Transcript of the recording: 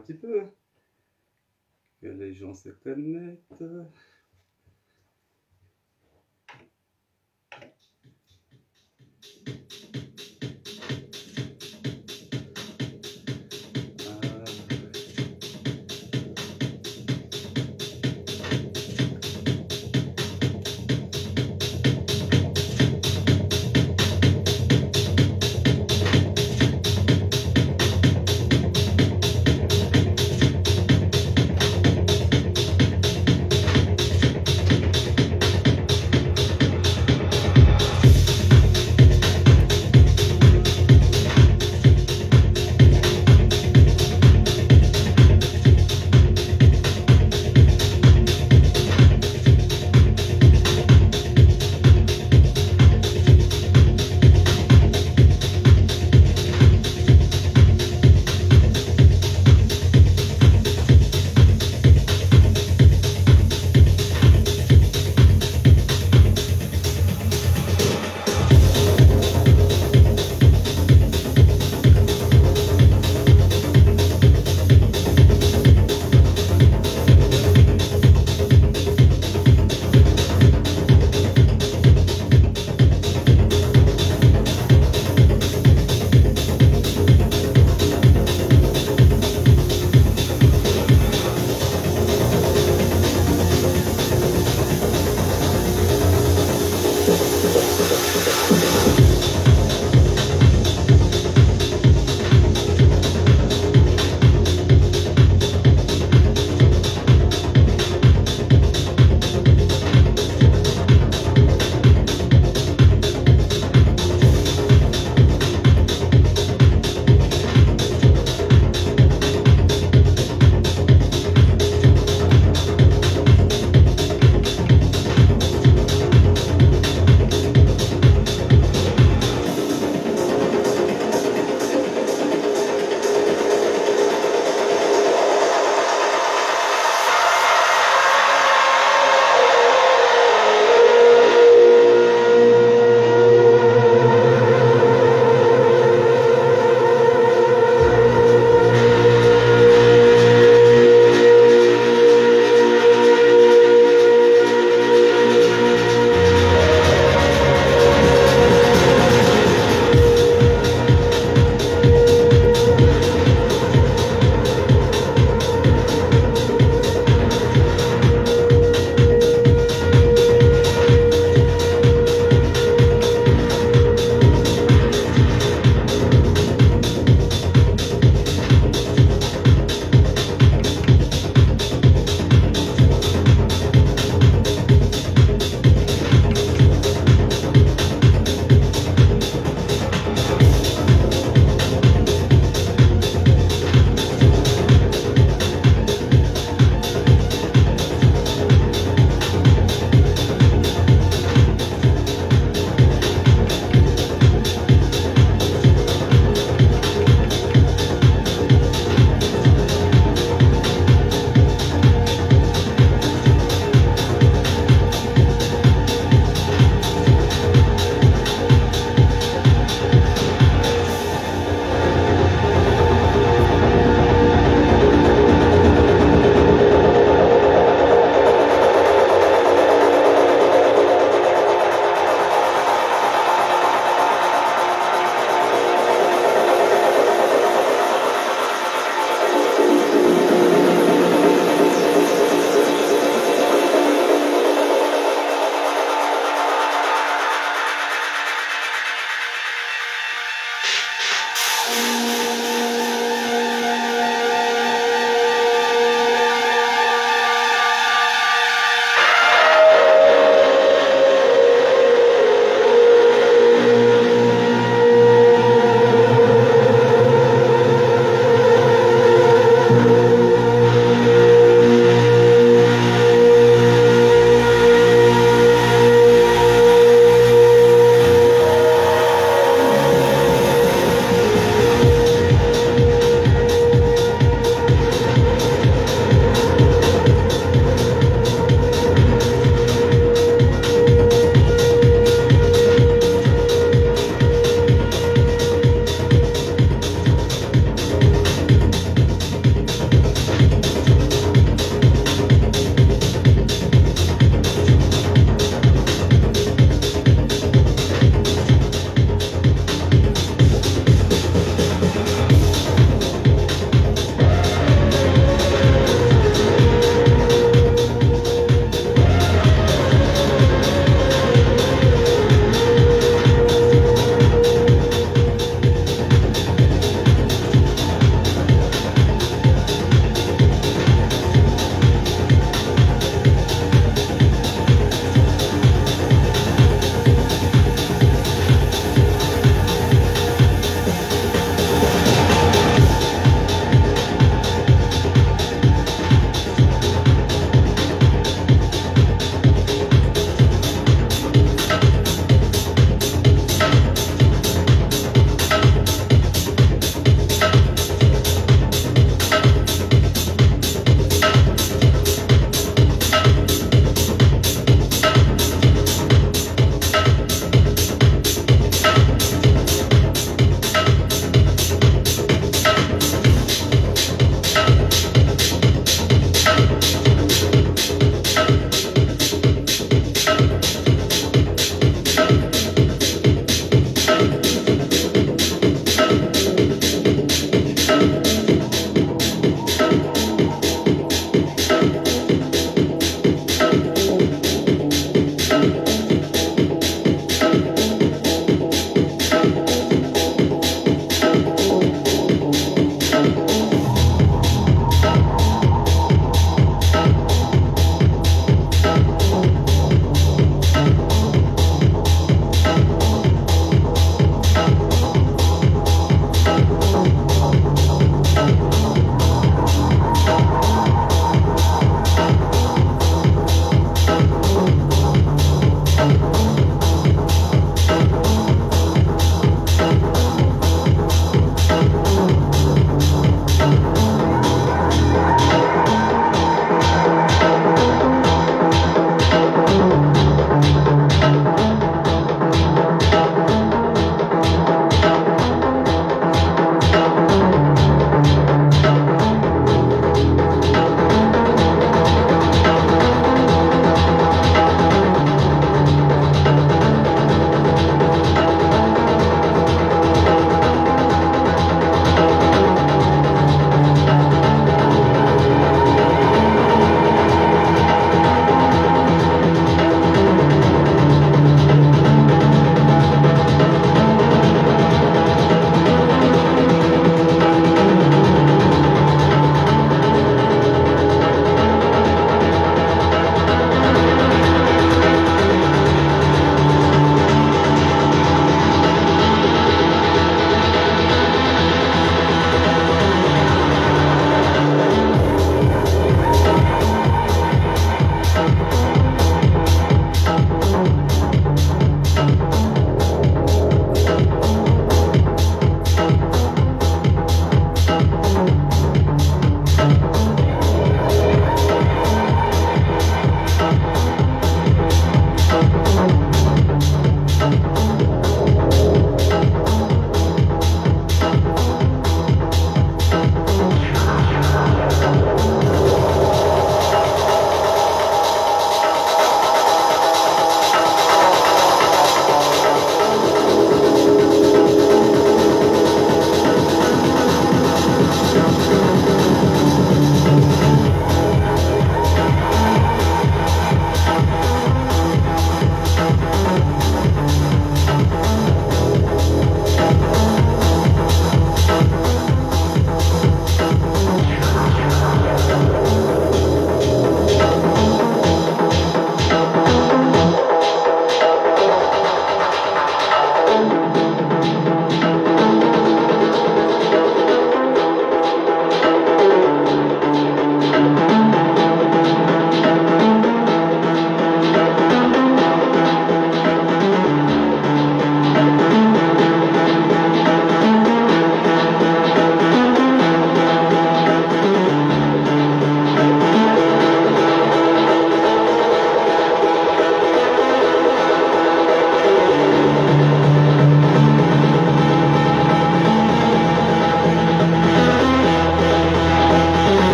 petit peu. Que les gens se connectent.